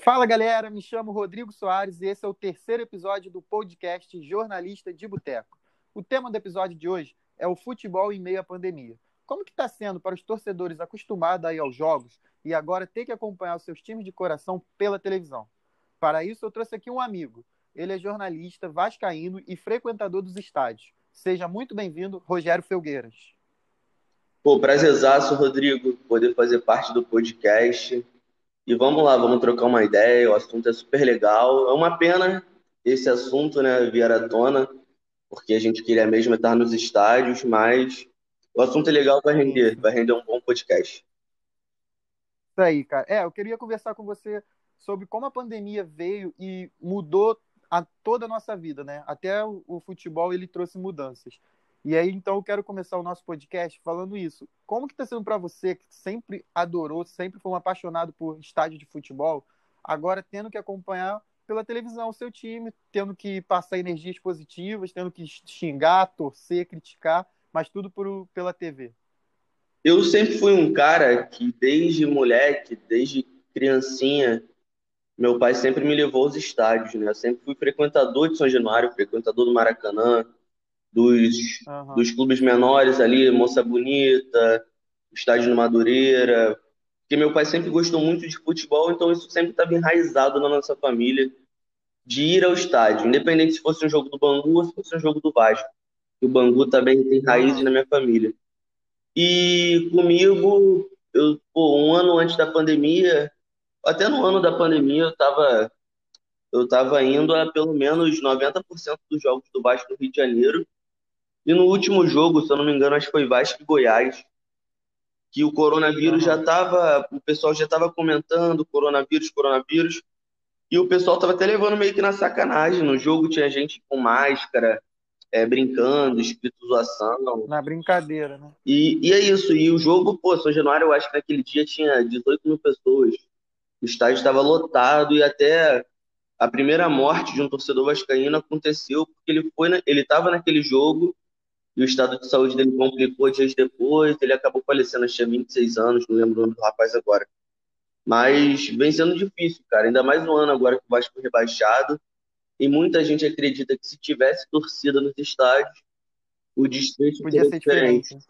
Fala galera, me chamo Rodrigo Soares e esse é o terceiro episódio do podcast Jornalista de Boteco. O tema do episódio de hoje é o futebol em meio à pandemia. Como que está sendo para os torcedores acostumados a ir aos jogos e agora ter que acompanhar os seus times de coração pela televisão? Para isso eu trouxe aqui um amigo. Ele é jornalista, vascaíno e frequentador dos estádios. Seja muito bem-vindo, Rogério Felgueiras. Pô, prazerzaço, Rodrigo, poder fazer parte do podcast. E vamos lá, vamos trocar uma ideia. O assunto é super legal. É uma pena esse assunto, né, vir à tona, porque a gente queria mesmo estar nos estádios, mas o assunto é legal, vai render, vai render um bom podcast. Isso aí, cara. É, eu queria conversar com você sobre como a pandemia veio e mudou a toda a nossa vida, né? Até o, o futebol ele trouxe mudanças. E aí, então, eu quero começar o nosso podcast falando isso. Como que está sendo para você, que sempre adorou, sempre foi um apaixonado por estádio de futebol, agora tendo que acompanhar pela televisão o seu time, tendo que passar energias positivas, tendo que xingar, torcer, criticar, mas tudo por, pela TV? Eu sempre fui um cara que, desde moleque, desde criancinha, meu pai sempre me levou aos estádios, né? Eu sempre fui frequentador de São Januário, frequentador do Maracanã, dos, uhum. dos clubes menores ali, Moça Bonita, Estádio Madureira, porque meu pai sempre gostou muito de futebol, então isso sempre estava enraizado na nossa família, de ir ao estádio, independente se fosse um jogo do Bangu ou se fosse um jogo do Vasco. O Bangu também tem raízes na minha família. E comigo, eu, pô, um ano antes da pandemia, até no ano da pandemia, eu estava eu tava indo a pelo menos 90% dos jogos do Vasco no Rio de Janeiro e no último jogo, se eu não me engano, acho que foi Vasco e Goiás, que o coronavírus já estava, o pessoal já estava comentando coronavírus, coronavírus, e o pessoal estava até levando meio que na sacanagem. No jogo tinha gente com máscara, é, brincando, espírito zoação. Na brincadeira, né? E, e é isso. E o jogo, pô, São Januário, eu acho que naquele dia tinha 18 mil pessoas. O estádio estava lotado e até a primeira morte de um torcedor vascaíno aconteceu porque ele foi, na, ele estava naquele jogo e o estado de saúde dele complicou dias depois, ele acabou falecendo, acho que tinha 26 anos, não lembro o nome do rapaz agora. Mas vem sendo difícil, cara, ainda mais um ano agora que o Vasco foi rebaixado, e muita gente acredita que se tivesse torcida nos estádios, o desfecho podia ser diferente. diferente.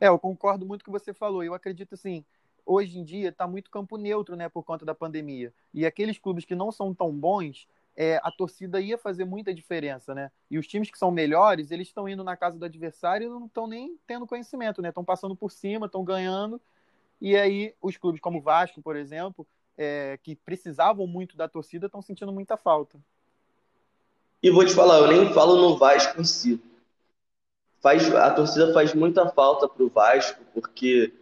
É, eu concordo muito com o que você falou, eu acredito assim, hoje em dia está muito campo neutro, né, por conta da pandemia. E aqueles clubes que não são tão bons, é, a torcida ia fazer muita diferença, né? E os times que são melhores, eles estão indo na casa do adversário e não estão nem tendo conhecimento, né? Estão passando por cima, estão ganhando. E aí os clubes como o Vasco, por exemplo, é, que precisavam muito da torcida, estão sentindo muita falta. E vou te falar, eu nem falo no Vasco em si. Faz, a torcida faz muita falta para o Vasco, porque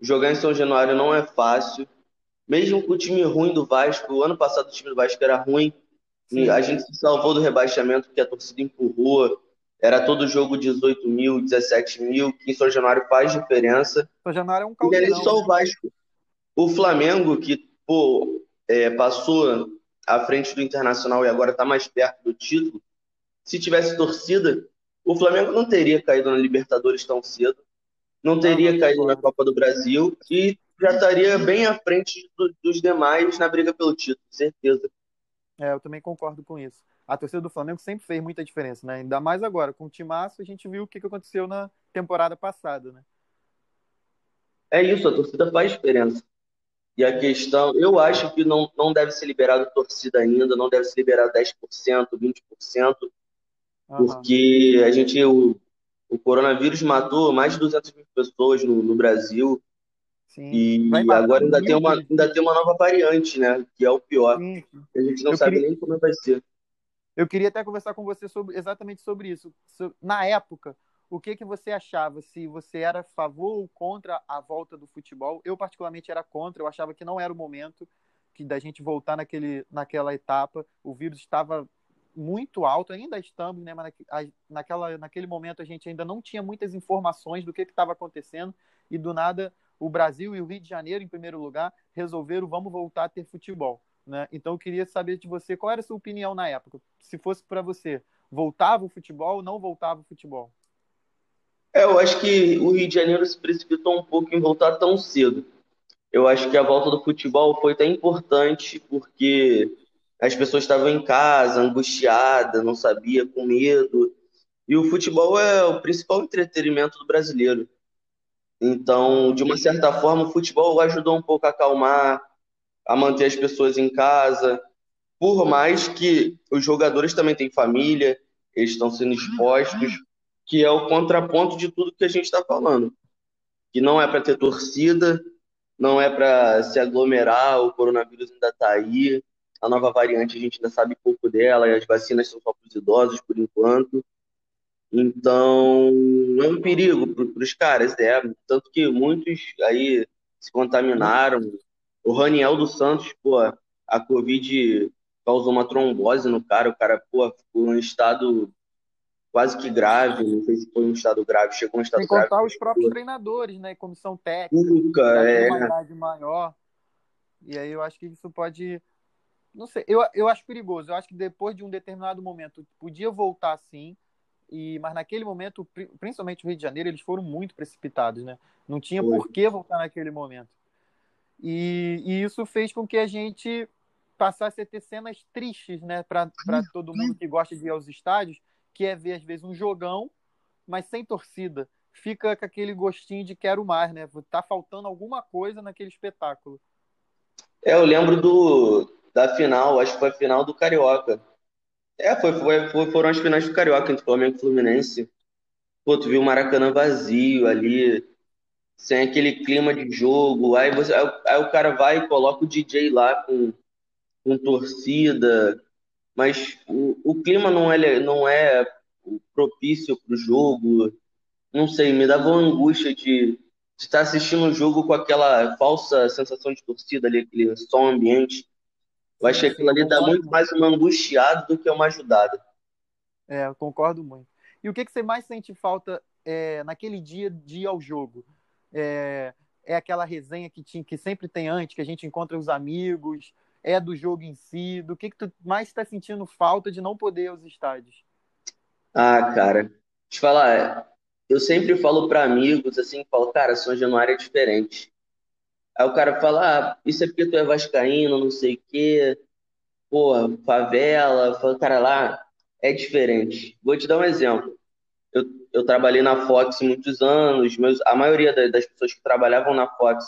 jogar em São Januário não é fácil. Mesmo com o time ruim do Vasco, o ano passado o time do Vasco era ruim, Sim. A gente se salvou do rebaixamento porque a torcida empurrou. Era todo jogo 18 mil, 17 mil, que em São Januário faz diferença. São Januário é um caldeirão. E aí só o Vasco. O Flamengo, que pô, é, passou à frente do Internacional e agora está mais perto do título, se tivesse torcida, o Flamengo não teria caído na Libertadores tão cedo, não teria não, caído na Copa do Brasil e já estaria bem à frente do, dos demais na briga pelo título, certeza. É, eu também concordo com isso. A torcida do Flamengo sempre fez muita diferença, né? Ainda mais agora. Com o Timaço, a gente viu o que aconteceu na temporada passada, né? É isso, a torcida faz diferença. E a questão, eu acho que não, não deve ser liberado torcida ainda, não deve ser liberado 10%, 20%, uhum. porque a gente, o, o coronavírus matou mais de 200 mil pessoas no, no Brasil, Sim. E agora ainda tem, uma, ainda tem uma nova variante, né? Que é o pior. Sim. A gente não eu sabe queria... nem como vai ser. Eu queria até conversar com você sobre, exatamente sobre isso. Na época, o que, que você achava? Se você era a favor ou contra a volta do futebol? Eu, particularmente, era contra. Eu achava que não era o momento que da gente voltar naquele, naquela etapa. O vírus estava muito alto, ainda estamos, né? Mas naquela, naquele momento a gente ainda não tinha muitas informações do que estava acontecendo e do nada o Brasil e o Rio de Janeiro, em primeiro lugar, resolveram vamos voltar a ter futebol. Né? Então eu queria saber de você qual era a sua opinião na época. Se fosse para você, voltava o futebol ou não voltava o futebol? É, eu acho que o Rio de Janeiro se precipitou um pouco em voltar tão cedo. eu acho que a volta do futebol foi tão importante porque as pessoas estavam em casa, angustiadas, não sabia, com medo. E o futebol é o principal entretenimento do brasileiro. Então, de uma certa forma, o futebol ajudou um pouco a acalmar, a manter as pessoas em casa. Por mais que os jogadores também têm família, eles estão sendo expostos, que é o contraponto de tudo que a gente está falando. Que não é para ter torcida, não é para se aglomerar, o coronavírus ainda está aí, a nova variante a gente ainda sabe pouco dela, e as vacinas são só para os idosos por enquanto. Então, é um perigo para os caras, é. Tanto que muitos aí se contaminaram. O Raniel dos Santos, pô, a Covid causou uma trombose no cara, o cara, pô, ficou em estado quase que grave, não sei se foi um estado grave, chegou um estado Sem grave. contar os próprios treinadores, né, comissão técnica, Nunca, é. é. uma idade maior. E aí eu acho que isso pode não sei, eu, eu acho perigoso. Eu acho que depois de um determinado momento podia voltar sim, e, mas naquele momento, principalmente o Rio de Janeiro, eles foram muito precipitados, né? Não tinha Foi. por que voltar naquele momento. E, e, isso fez com que a gente passasse a ter cenas tristes, né? Para todo mundo que gosta de ir aos estádios, que é ver, às vezes, um jogão, mas sem torcida. Fica com aquele gostinho de quero mais, né? Tá faltando alguma coisa naquele espetáculo. É, eu lembro do, da final, acho que foi a final do Carioca. É, foi, foi, foi, foram as finais do Carioca entre Flamengo e Fluminense. Pô, tu viu o Maracanã vazio ali, sem aquele clima de jogo. Aí, você, aí, aí o cara vai e coloca o DJ lá com, com torcida. Mas o, o clima não é, não é propício para o jogo. Não sei, me dava uma angústia de, estar assistindo o jogo com aquela falsa sensação de torcida ali, aquele som ambiente. Eu acho que aquilo ali dá muito mais uma angustiada do que uma ajudada. É, eu concordo muito. E o que, que você mais sente falta é, naquele dia de ir ao jogo? É, é aquela resenha que, tinha, que sempre tem antes, que a gente encontra os amigos, é do jogo em si? Do que, que tu mais está sentindo falta de não poder ir aos estádios? Ah, cara, te falar, eu sempre falo para amigos assim, falo, cara, São Januário é diferente. Aí o cara fala, ah, isso é porque tu é vascaíno, não sei o quê. Pô, favela, fala, cara, lá é diferente. Vou te dar um exemplo. Eu, eu trabalhei na Fox muitos anos, mas a maioria das pessoas que trabalhavam na Fox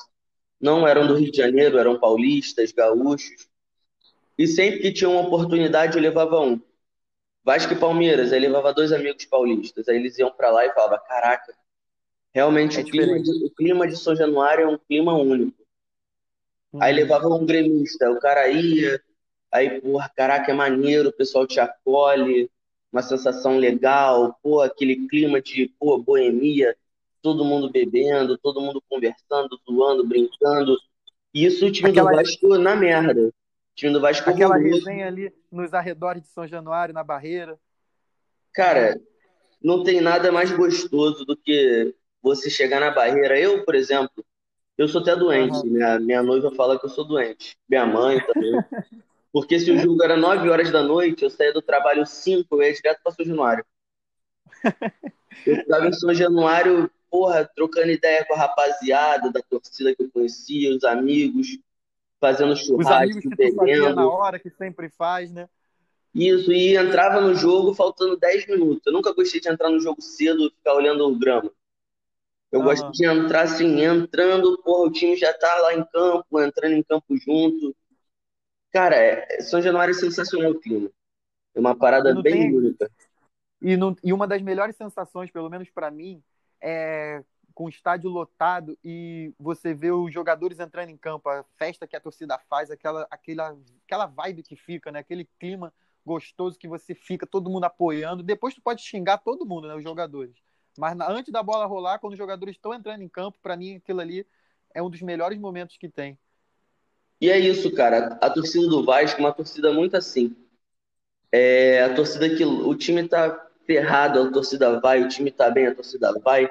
não eram do Rio de Janeiro, eram paulistas, gaúchos. E sempre que tinha uma oportunidade, eu levava um. Vasco e Palmeiras, aí levava dois amigos paulistas. Aí eles iam para lá e falavam: Caraca, realmente é o, clima de, o clima de São Januário é um clima único. Aí uhum. levava um gremista, o cara ia, aí, porra, caraca, é maneiro, o pessoal te acolhe, uma sensação legal, pô, aquele clima de, pô, boemia, todo mundo bebendo, todo mundo conversando, zoando, brincando. E isso o time Aquela... do Vasco na merda. O time do Vasco Aquela resenha ali nos arredores de São Januário, na barreira. Cara, não tem nada mais gostoso do que você chegar na barreira. Eu, por exemplo, eu sou até doente, uhum. minha, minha noiva fala que eu sou doente. Minha mãe também. Porque se o jogo era 9 horas da noite, eu saía do trabalho 5, eu ia direto para São Januário. Eu estava em São Januário, porra, trocando ideia com a rapaziada da torcida que eu conhecia, os amigos, fazendo churrasco, os amigos que bebendo. na hora, que sempre faz, né? Isso, e entrava no jogo faltando 10 minutos. Eu nunca gostei de entrar no jogo cedo e ficar olhando o grama. Eu uhum. gosto de entrar assim, entrando, porra, o time já tá lá em campo, entrando em campo junto. Cara, é, São Januário é sensacional o clima. É uma parada bem tem... única. E, não... e uma das melhores sensações, pelo menos para mim, é com o estádio lotado e você vê os jogadores entrando em campo, a festa que a torcida faz, aquela, aquela, aquela vibe que fica, né? Aquele clima gostoso que você fica, todo mundo apoiando. Depois tu pode xingar todo mundo, né? Os jogadores. Mas na, antes da bola rolar, quando os jogadores estão entrando em campo, para mim aquilo ali é um dos melhores momentos que tem. E é isso, cara. A torcida do Vasco é uma torcida muito assim. É a torcida que o time tá ferrado, a torcida vai, o time tá bem, a torcida vai,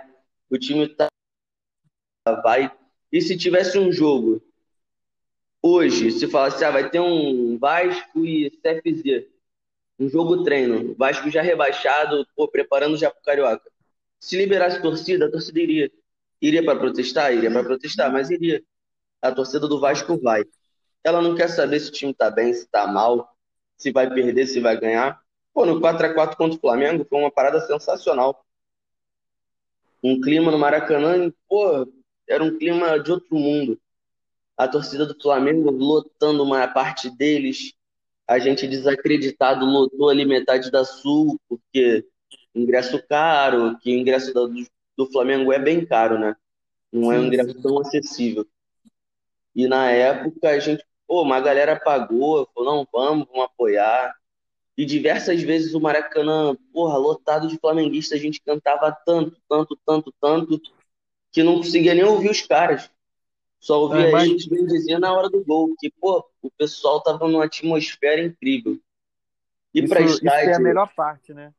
o time tá vai. E se tivesse um jogo hoje, se falasse, ah, vai ter um Vasco e CFZ, um jogo treino, Vasco já rebaixado, pô, preparando já pro Carioca. Se liberasse torcida, a torcida iria. Iria para protestar? Iria para protestar, mas iria. A torcida do Vasco vai. Ela não quer saber se o time tá bem, se tá mal, se vai perder, se vai ganhar. Pô, no 4x4 contra o Flamengo foi uma parada sensacional. Um clima no Maracanã, pô, era um clima de outro mundo. A torcida do Flamengo lotando uma parte deles, a gente desacreditado lotou ali metade da Sul, porque ingresso caro, que o ingresso do, do Flamengo é bem caro, né? Não é um ingresso tão acessível. E na época a gente, pô, uma galera pagou, falou, não, vamos, vamos apoiar. E diversas vezes o Maracanã, porra, lotado de flamenguistas, a gente cantava tanto, tanto, tanto, tanto, que não conseguia nem ouvir os caras. Só ouvia é, mas... eles bem dizer na hora do gol, que, pô, o pessoal tava numa atmosfera incrível. E para estádio. Isso é a melhor parte, né?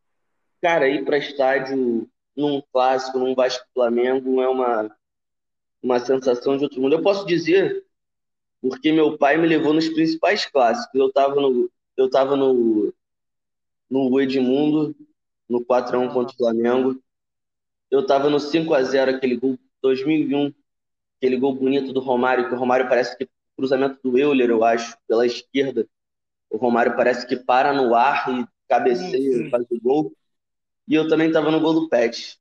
Cara, ir para estádio num clássico, num Vasco Flamengo, é uma, uma sensação de outro mundo. Eu posso dizer, porque meu pai me levou nos principais clássicos. Eu tava no, eu tava no, no Edmundo, no 4x1 contra o Flamengo. Eu tava no 5x0, aquele gol 2001, aquele gol bonito do Romário, que o Romário parece que cruzamento do Euler, eu acho, pela esquerda. O Romário parece que para no ar e cabeceia, faz o gol. E eu também tava no gol do Pet.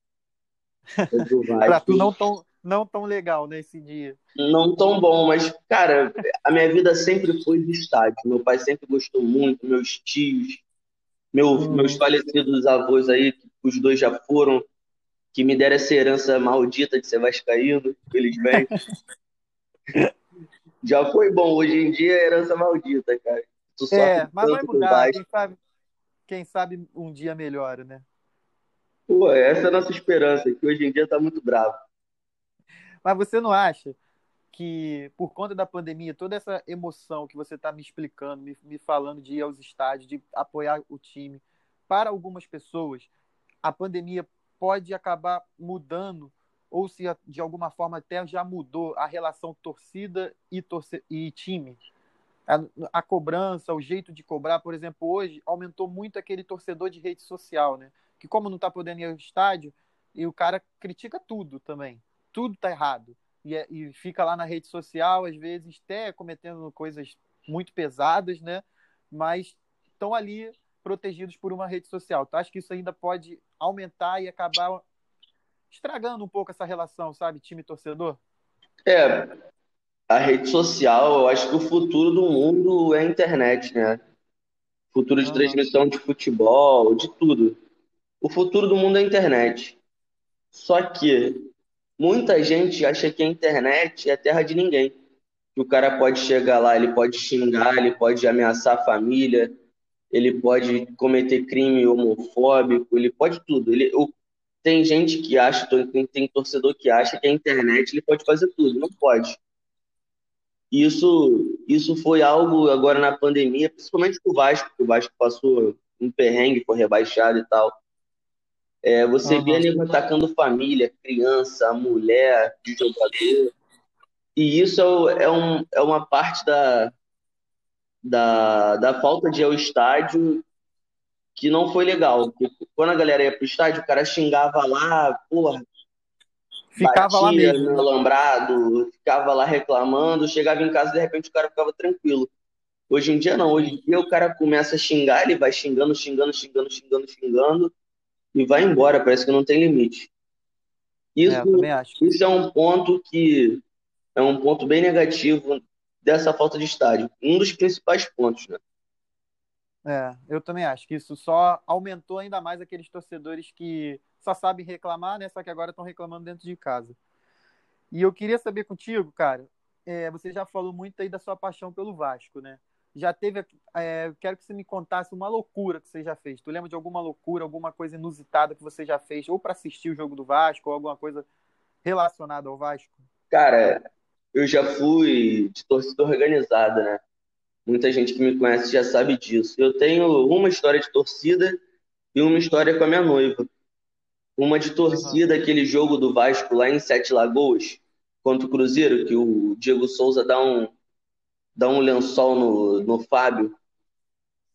pra tu não tão, não tão legal nesse dia. Não tão bom, mas, cara, a minha vida sempre foi de estádio. Meu pai sempre gostou muito, meus tios, meu, hum. meus falecidos avós aí, os dois já foram, que me deram essa herança maldita de ser vascaíno, felizmente. já foi bom, hoje em dia é herança maldita, cara. Tu é, mas vai mudar, quem sabe, quem sabe um dia melhora, né? Pô, essa é a nossa esperança, que hoje em dia tá muito bravo. Mas você não acha que, por conta da pandemia, toda essa emoção que você está me explicando, me, me falando de ir aos estádios, de apoiar o time, para algumas pessoas, a pandemia pode acabar mudando, ou se de alguma forma até já mudou a relação torcida e, torce e time? A, a, cobrança, o jeito de cobrar, por exemplo, hoje aumentou muito aquele torcedor de rede social, né? Que como não está podendo ir ao estádio, e o cara critica tudo também tudo tá errado. E, é, e fica lá na rede social, às vezes até cometendo coisas muito pesadas, né? Mas estão ali protegidos por uma rede social. Tu acha que isso ainda pode aumentar e acabar estragando um pouco essa relação, sabe, time-torcedor? É, a rede social, eu acho que o futuro do mundo é a internet, né? Futuro de transmissão de futebol, de tudo. O futuro do mundo é a internet. Só que Muita gente acha que a internet é terra de ninguém. Que o cara pode chegar lá, ele pode xingar, ele pode ameaçar a família, ele pode cometer crime homofóbico, ele pode tudo. Ele, o, tem gente que acha, tem, tem torcedor que acha que a internet ele pode fazer tudo. Não pode. Isso, isso foi algo agora na pandemia, principalmente com o Vasco, que o Vasco passou um perrengue, foi rebaixado e tal. É, você uhum. vê nego atacando família, criança, mulher, jogador. E isso é, é, um, é uma parte da, da, da falta de ir ao estádio que não foi legal. Quando a galera ia pro estádio, o cara xingava lá, porra, ficava lá mesmo. no alambrado, ficava lá reclamando, chegava em casa de repente o cara ficava tranquilo. Hoje em dia não, hoje em dia o cara começa a xingar, ele vai xingando, xingando, xingando, xingando, xingando, e vai embora, parece que não tem limite. Isso, é, isso é um ponto que é um ponto bem negativo dessa falta de estádio. Um dos principais pontos, né? É, eu também acho que isso só aumentou ainda mais aqueles torcedores que só sabem reclamar, né? Só que agora estão reclamando dentro de casa. E eu queria saber contigo, cara, é, você já falou muito aí da sua paixão pelo Vasco, né? Já teve. É, quero que você me contasse uma loucura que você já fez. Tu lembra de alguma loucura, alguma coisa inusitada que você já fez, ou para assistir o jogo do Vasco, ou alguma coisa relacionada ao Vasco? Cara, eu já fui de torcida organizada, né? Muita gente que me conhece já sabe disso. Eu tenho uma história de torcida e uma história com a minha noiva. Uma de torcida, uhum. aquele jogo do Vasco lá em Sete Lagoas, contra o Cruzeiro, que o Diego Souza dá um, dá um lençol no, no Fábio.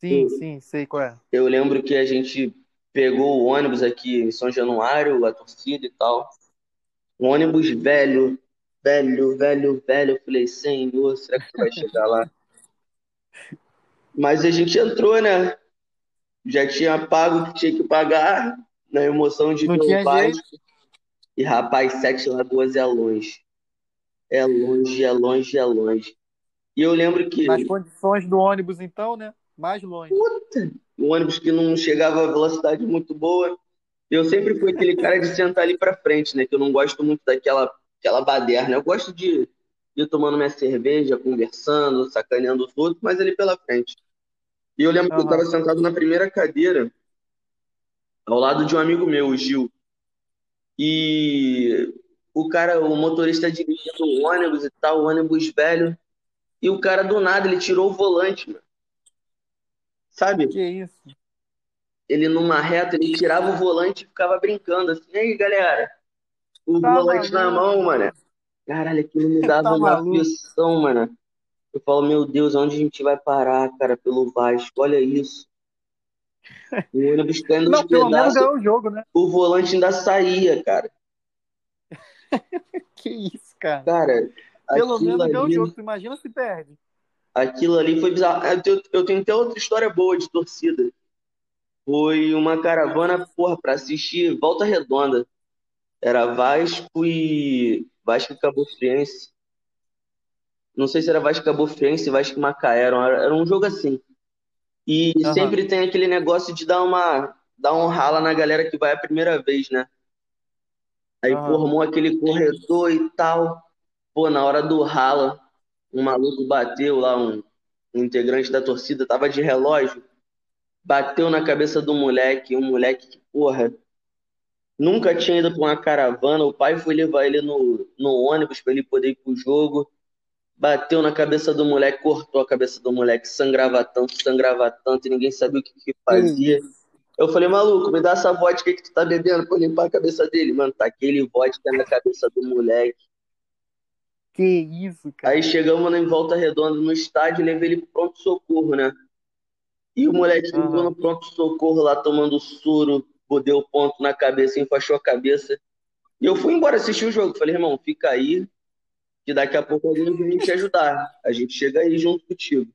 Sim, eu, sim, sei qual é. Eu lembro que a gente pegou o ônibus aqui em São Januário, a torcida e tal. Um ônibus velho, velho, velho, velho. Eu falei, senhor, será que tu vai chegar lá? Mas a gente entrou, né? Já tinha pago o que tinha que pagar, na emoção de Não ver o Vasco. E rapaz, Sete Lagoas é longe. É longe, é longe, é longe. E eu lembro que Nas condições do ônibus, então, né? Mais longe. o ônibus que não chegava a velocidade muito boa, eu sempre fui aquele cara de sentar ali pra frente, né? Que eu não gosto muito daquela aquela baderna. Eu gosto de ir tomando minha cerveja, conversando, sacaneando os outros, mas ali pela frente. E eu lembro que eu estava sentado na primeira cadeira, ao lado de um amigo meu, o Gil. E o cara, o motorista dirigindo o ônibus e tal, o ônibus velho. E o cara do nada, ele tirou o volante, mano. Sabe? Que isso? Ele numa reta, ele tirava o volante e ficava brincando assim. E aí, galera? O Tá volante na maluco? mão, mano. Caralho, aquilo me dava Tá uma maluco? aflição, mano. Eu falo, meu Deus, onde a gente vai parar, cara, pelo Vasco? Olha isso. O ônibus caindo aos Não, pelo menos pedaços, ganhou o jogo, né? o volante ainda saía, cara. Que isso, cara. Cara, Pelo menos ganhou o ali, jogo. Tu imagina se perde. aquilo ali foi bizarro. Eu tenho, eu tenho até outra história boa de torcida. Foi uma caravana, porra, pra assistir Volta Redonda. Era Vasco e Vasco e Cabo Friense. Não sei se era Vasco e Cabo Friense e Vasco e Macaé. Era, era um jogo assim. E Aham. sempre tem aquele negócio de dar uma, dar um rala na galera que vai a primeira vez, né? Aí Aham. formou aquele corredor e tal. Pô, na hora do rala, um maluco bateu lá, um, um integrante da torcida, tava de relógio, bateu na cabeça do moleque, um moleque que, porra, nunca tinha ido pra uma caravana, o pai foi levar ele no, no ônibus pra ele poder ir pro jogo, bateu na cabeça do moleque, cortou a cabeça do moleque, sangrava tanto, sangrava tanto, e ninguém sabia o que que fazia. isso? Eu falei, maluco, me dá essa vodka que tu tá bebendo pra limpar a cabeça dele. Mano, tá aquele vodka na cabeça do moleque. Que isso, cara. Aí chegamos em Volta Redonda no estádio e levei ele pro pronto-socorro, né? E o moleque ficou Aham. no pronto-socorro lá tomando soro, deu ponto na cabeça, enfaixou a cabeça. E eu fui embora assistir o jogo. Falei, irmão, fica aí, que daqui a pouco alguém vem te ajudar. A gente chega aí junto contigo.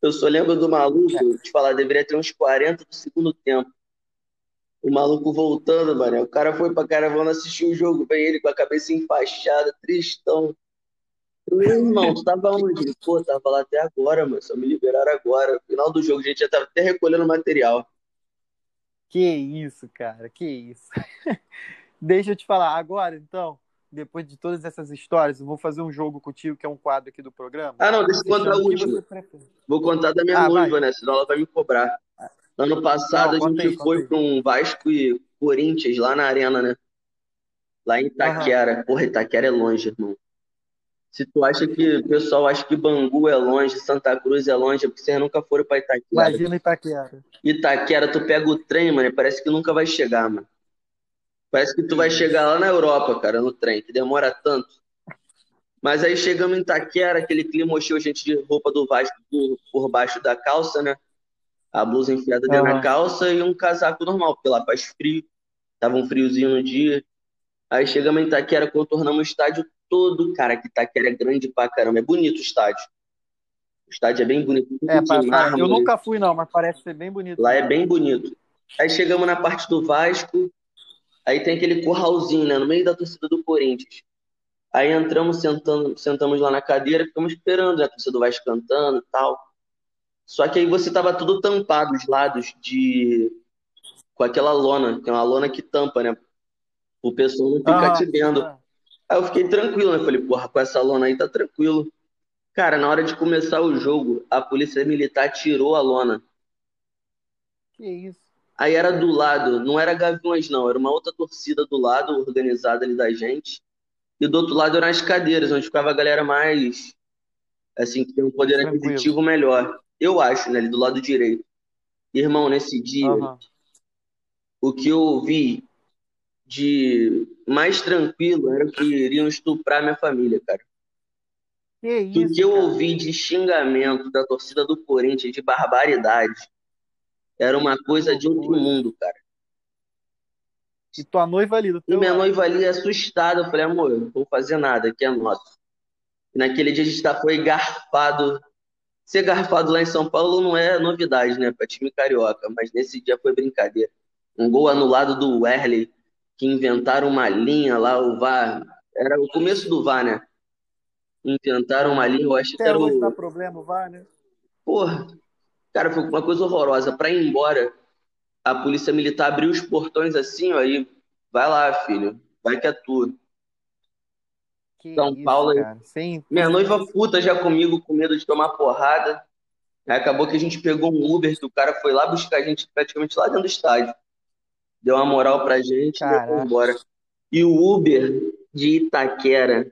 Eu só lembro do maluco, te falar, deveria ter uns 40 do segundo tempo. O maluco voltando, mano. O cara foi pra caravana assistir o jogo, vem ele com a cabeça enfaixada, tristão. Eu, "Meu irmão, tu tava onde? Ele, pô, tava lá até agora, mano. Só me liberaram agora. No final do jogo, a gente já tava até recolhendo material. Que isso, cara. Que isso. Deixa eu te falar. Agora, então, depois de todas essas histórias, eu vou fazer um jogo contigo, que é um quadro aqui do programa. Ah, não, deixa eu contar a última. Vou contar da minha Ah, vai. noiva, né? Senão ela vai me cobrar. Ano passado Não, a gente aí, foi pra um Vasco e Corinthians lá na arena, né? Lá em Itaquera. Porra, Itaquera é longe, irmão. Se tu acha que o pessoal acha que Bangu é longe, Santa Cruz é longe, é porque vocês nunca foram pra Itaquera. Imagina Itaquera. Itaquera, tu pega o trem, mano, e parece que nunca vai chegar, mano. Parece que tu vai chegar lá na Europa, cara, no trem, que demora tanto. Mas aí chegamos em Itaquera, aquele clima hostil, a gente de roupa do Vasco por, por baixo da calça, né? A blusa enfiada dentro da calça e um casaco normal, porque lá faz frio. Tava um friozinho no dia. Aí chegamos em Itaquera, contornamos o estádio todo, cara, que Itaquera é grande pra caramba. É bonito o estádio. O estádio é bem bonito, É, pa- eu nunca fui, não, mas parece ser bem bonito. Lá é bem bonito. Aí chegamos na parte do Vasco, aí tem aquele curralzinho, né, no meio da torcida do Corinthians. Aí entramos, sentando, sentamos lá na cadeira, ficamos esperando, né, a torcida do Vasco cantando e tal. Só que aí você tava tudo tampado, os lados de... com aquela lona, que é uma lona que tampa, né, o pessoal não ficar Aham, te vendo. aham. Aí eu fiquei tranquilo, né, falei, porra, com essa lona aí tá tranquilo. Cara, na hora de começar o jogo, a polícia militar tirou a lona. Que isso. Aí era do lado, não era Gaviões, não, era uma outra torcida do lado, organizada ali da gente. E do outro lado eram as cadeiras, onde ficava a galera mais, assim, que tem um poder Tranquilo. aquisitivo melhor. Eu acho, né, ali do lado direito. Irmão, nesse dia, Aham. o que eu vi de mais tranquilo era que iriam estuprar minha família, cara. Que isso, que eu cara. ouvi de xingamento da torcida do Corinthians, de barbaridade, era uma coisa de outro mundo, cara. E tua noiva ali do E teu minha lado. noiva ali assustada, eu falei, amor, não vou fazer nada, aqui é nosso. E naquele dia a gente tá, foi garfado. Ser garfado lá em São Paulo não é novidade, né, pra time carioca, mas nesse dia foi brincadeira. Um gol anulado do Werley, que inventaram uma linha lá, o VAR. Era o começo do VAR, né? Inventaram uma linha, eu acho que Até era hoje o. dá problema, vai, né? Porra, cara, foi uma coisa horrorosa. Pra ir embora, a polícia militar abriu os portões assim, ó, e vai lá, filho, vai que é tua. Que São isso, Paulo. Sem... minha noiva puta já comigo, com medo de tomar porrada. Aí acabou que a gente pegou um Uber, que o cara foi lá buscar a gente praticamente lá dentro do estádio. Deu uma moral pra gente e Caraca. embora. E o Uber de Itaquera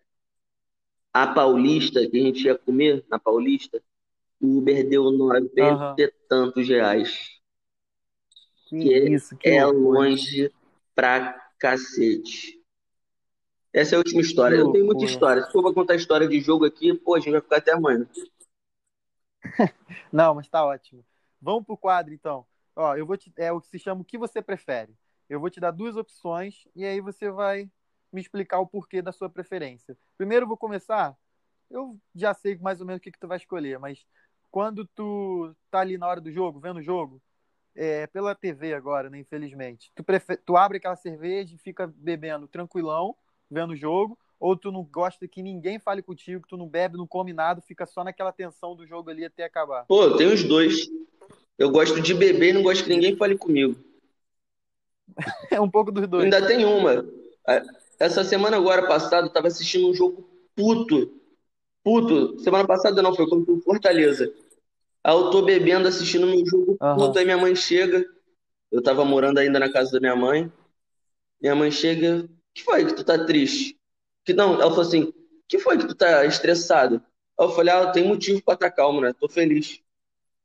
a Paulista, que a gente ia comer na Paulista, o Uber deu 90 Aham. e tantos reais. Que Que isso, que É loucura. longe pra cacete. Essa é a última história. Que Eu tenho muita história. Se for pra contar história de jogo aqui, pô, a gente vai ficar até amanhã. Não, mas tá ótimo. Vamos pro quadro, então. Ó, eu vou te... É o que se chama o que você prefere. Eu vou te dar duas opções e aí você vai me explicar o porquê da sua preferência. Primeiro eu vou começar. Eu já sei mais ou menos o que, que tu vai escolher, mas quando tu tá ali na hora do jogo, vendo o jogo, é, pela TV agora, né, infelizmente, tu, prefe... tu abre aquela cerveja e fica bebendo tranquilão, vendo o jogo, ou tu não gosta que ninguém fale contigo, que tu não bebe, não come nada, fica só naquela tensão do jogo ali até acabar. Pô, tenho os dois. Eu gosto de beber e não gosto que ninguém fale comigo. É um pouco dos dois. Ainda tem uma. Essa semana agora passada, eu tava assistindo um jogo puto. Puto. Semana passada não, foi contra o Fortaleza. Aí eu tô bebendo, assistindo meu jogo Aham. puto, aí minha mãe chega. Eu tava morando ainda na casa da minha mãe. Minha mãe chega, que foi que tu tá triste? Que não, ela falou assim, que foi que tu tá estressado? Aí eu falei, ah, tem motivo pra estar calmo, né? Tô feliz.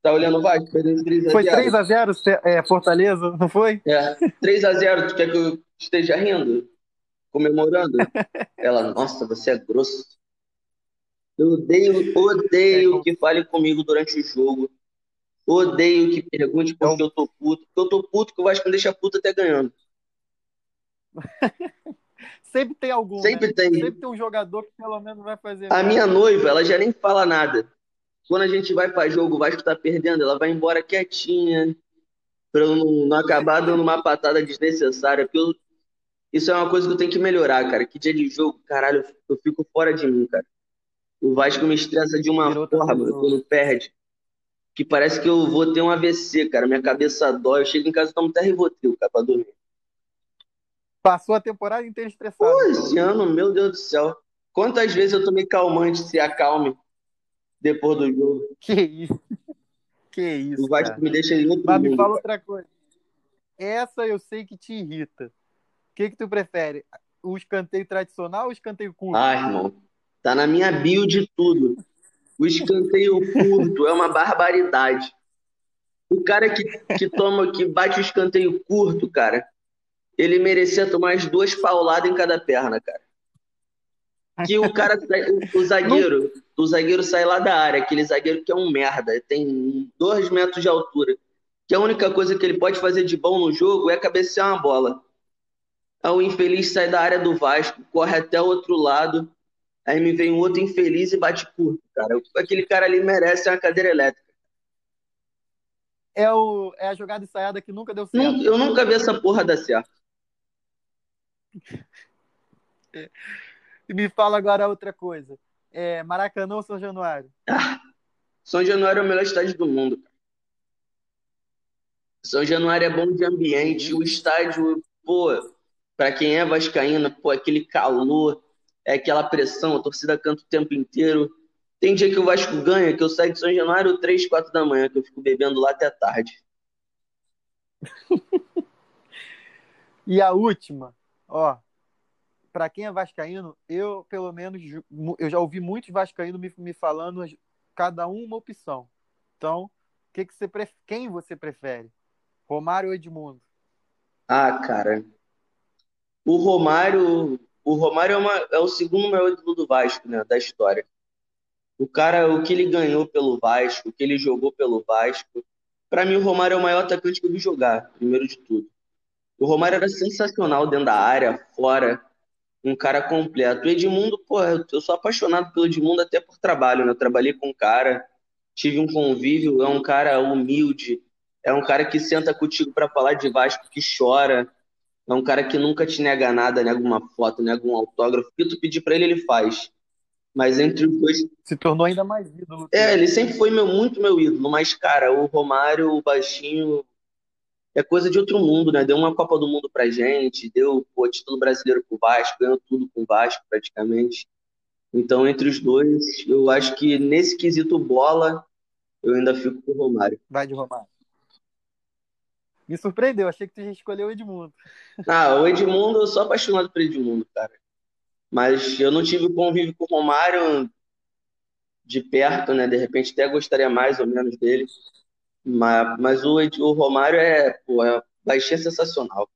Tá olhando o Vasco, perdendo de 3 a Foi 0. 3x0 é, Fortaleza, não foi? É, 3 a 0 tu quer que eu esteja rindo? Comemorando? Ela, nossa, você é grosso. Eu odeio, odeio que fale comigo durante o jogo. Odeio que pergunte por que eu tô puto. Porque eu tô puto que o Vasco me deixa puto até ganhando. Sempre tem algum, Sempre né? tem. Sempre tem um jogador que pelo menos vai fazer. A minha noiva, ela já nem fala nada. Quando a gente vai pra jogo, o Vasco tá perdendo, ela vai embora quietinha, pra eu não, não acabar dando uma patada desnecessária. Porque eu- isso é uma coisa que eu tenho que melhorar, cara. Que dia de jogo, caralho, eu fico fora de mim, cara. O Vasco me estressa de uma Virou forma quando perde, que parece que eu vou ter um AVC, cara. Minha cabeça dói. Eu chego em casa e tomo até Rivotril, cara, pra dormir. Passou a temporada inteira estressado. Pô, então. esse ano, meu Deus do céu. Quantas vezes eu tomei calmante se acalme depois do jogo? Que isso. Que isso, O Vasco me deixa em outro Mas me mundo. fala outra coisa. Essa eu sei que te irrita. O que que tu prefere? O escanteio tradicional ou o escanteio curto? Ah, irmão, tá na minha bio de tudo. O escanteio curto é uma barbaridade. O cara que, que toma, que bate o escanteio curto, cara, ele merecia tomar as duas pauladas em cada perna, cara. Que o cara, o, o zagueiro, o zagueiro sai lá da área, aquele zagueiro que é um merda, tem dois metros de altura. Que a única coisa que ele pode fazer de bom no jogo é cabecear uma bola. Aí o infeliz sai da área do Vasco, corre até o outro lado, aí me vem um outro infeliz e bate curto, cara. Aquele cara ali merece uma cadeira elétrica. É, o, é a jogada ensaiada que nunca deu certo. Eu nunca vi essa porra dar certo. E me fala agora outra coisa. É Maracanã ou São Januário? São Januário é o melhor estádio do mundo. cara. São Januário é bom de ambiente, o estádio, pô, pra quem é vascaíno, pô, aquele calor, é aquela pressão, a torcida canta o tempo inteiro. Tem dia que o Vasco ganha, que eu saio de São Januário 3, 4 da manhã, que eu fico bebendo lá até tarde. E a última, ó, pra quem é vascaíno, eu pelo menos eu já ouvi muitos vascaínos me, me falando cada um uma opção. Então, que que você quem você prefere? Romário ou Edmundo? Ah, cara. O Romário, o Romário é, uma- é o segundo maior ídolo do Vasco, né, da história. O cara, o que ele ganhou pelo Vasco, o que ele jogou pelo Vasco. Pra mim, o Romário é o maior atacante que eu vi jogar, primeiro de tudo. O Romário era sensacional dentro da área, fora, um cara completo. O Edmundo, pô, eu sou apaixonado pelo Edmundo até por trabalho, né? Eu trabalhei com um cara, tive um convívio, é um cara humilde, é um cara que senta contigo para falar de Vasco, que chora, é um cara que nunca te nega nada, nega uma foto, nega um autógrafo. O que tu pedir para ele, ele faz. Mas entre os dois. Se tornou ainda mais ídolo. É, ele sempre foi meu, muito meu ídolo. Mas, cara, o Romário, o baixinho, é coisa de outro mundo, né? Deu uma Copa do Mundo pra gente, deu o título brasileiro pro Vasco, ganhou tudo com o Vasco praticamente. Então, entre os dois, eu acho que nesse quesito bola, eu ainda fico com o Romário. Vai de Romário. Me surpreendeu, achei que tu ia escolher o Edmundo. Ah, o Edmundo, eu sou apaixonado por Edmundo, cara. Mas eu não tive convívio com o Romário de perto, né? De repente até gostaria mais ou menos dele. Mas, mas o, o Romário é, pô, é baixinha sensacional.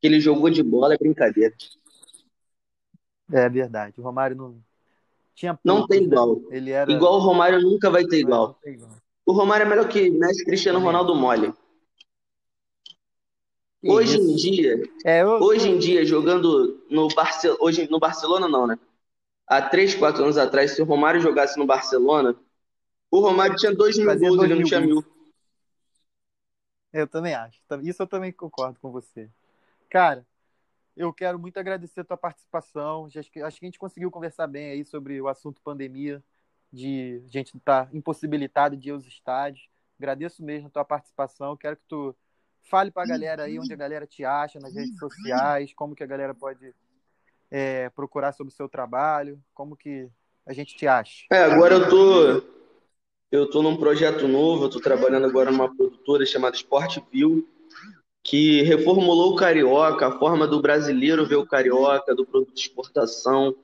Que ele jogou de bola é brincadeira. É verdade. O Romário não tinha poucos, Não tem igual. Né? Ele era... Igual o Romário nunca vai ter igual. igual. O Romário é melhor que Messi Cristiano Ronaldo mole. Hoje em dia, é, eu... hoje em dia, jogando no Barcelona, hoje no Barcelona não, né? Há três, quatro anos atrás, se o Romário jogasse no Barcelona, o Romário tinha dois mil Fazia gols, ele não tinha mil. Eu também acho. Isso eu também concordo com você. Cara, eu quero muito agradecer a tua participação. Acho que, acho que a gente conseguiu conversar bem aí sobre o assunto pandemia, de a gente estar tá impossibilitado de ir aos estádios. Agradeço mesmo a tua participação. Quero que tu Fale para a galera aí onde a galera te acha nas redes sociais, como que a galera pode é, procurar sobre o seu trabalho, como que a gente te acha. É, agora eu tô eu tô num projeto novo, tô trabalhando agora numa produtora chamada Sport View, que reformulou o carioca, a forma do brasileiro ver o carioca, do produto de exportação.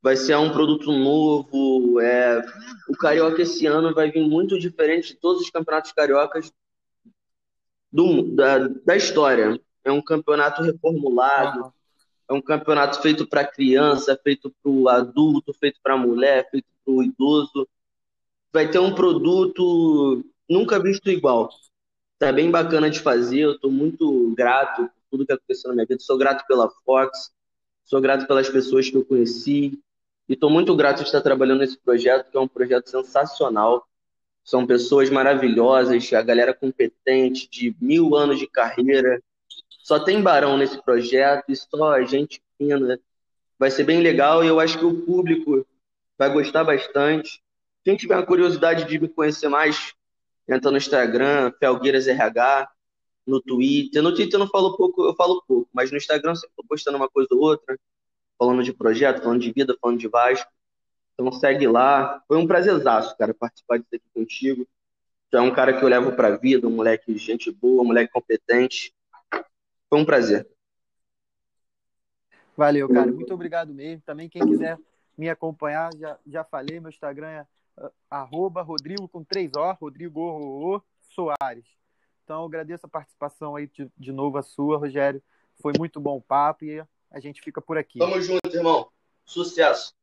Vai ser um produto novo. É... O carioca esse ano vai vir muito diferente de todos os campeonatos cariocas do, da, da história. É um campeonato reformulado, é um campeonato feito para criança, feito para o adulto, feito para mulher, feito para o idoso. Vai ter um produto nunca visto igual. Tá bem bacana de fazer, eu estou muito grato por tudo que aconteceu na minha vida. Sou grato pela Fox, sou grato pelas pessoas que eu conheci, e estou muito grato de estar trabalhando nesse projeto, que é um projeto sensacional. São pessoas maravilhosas, a galera competente, de mil anos de carreira. Só tem barão nesse projeto e só gente fina. Vai ser bem legal e eu acho que o público vai gostar bastante. Quem tiver a curiosidade de me conhecer mais, entra no Instagram, Felgueiras RH, no Twitter. No Twitter eu não falo pouco, eu falo pouco, mas no Instagram sempre postando uma coisa ou outra, falando de projeto, falando de vida, falando de Vasco. Então segue lá. Foi um prazerzaço, cara, participar disso aqui contigo. Tu é um cara que eu levo pra vida, um moleque gente boa, um moleque competente. Foi um prazer. Valeu, cara. Muito obrigado mesmo. Também quem quiser me acompanhar, já, já falei, meu Instagram é arroba Rodrigo com três O, Rodrigo o, o, Soares. Então, agradeço a participação aí de, de novo a sua, Rogério. Foi muito bom o papo e a gente fica por aqui. Tamo junto, irmão. Sucesso.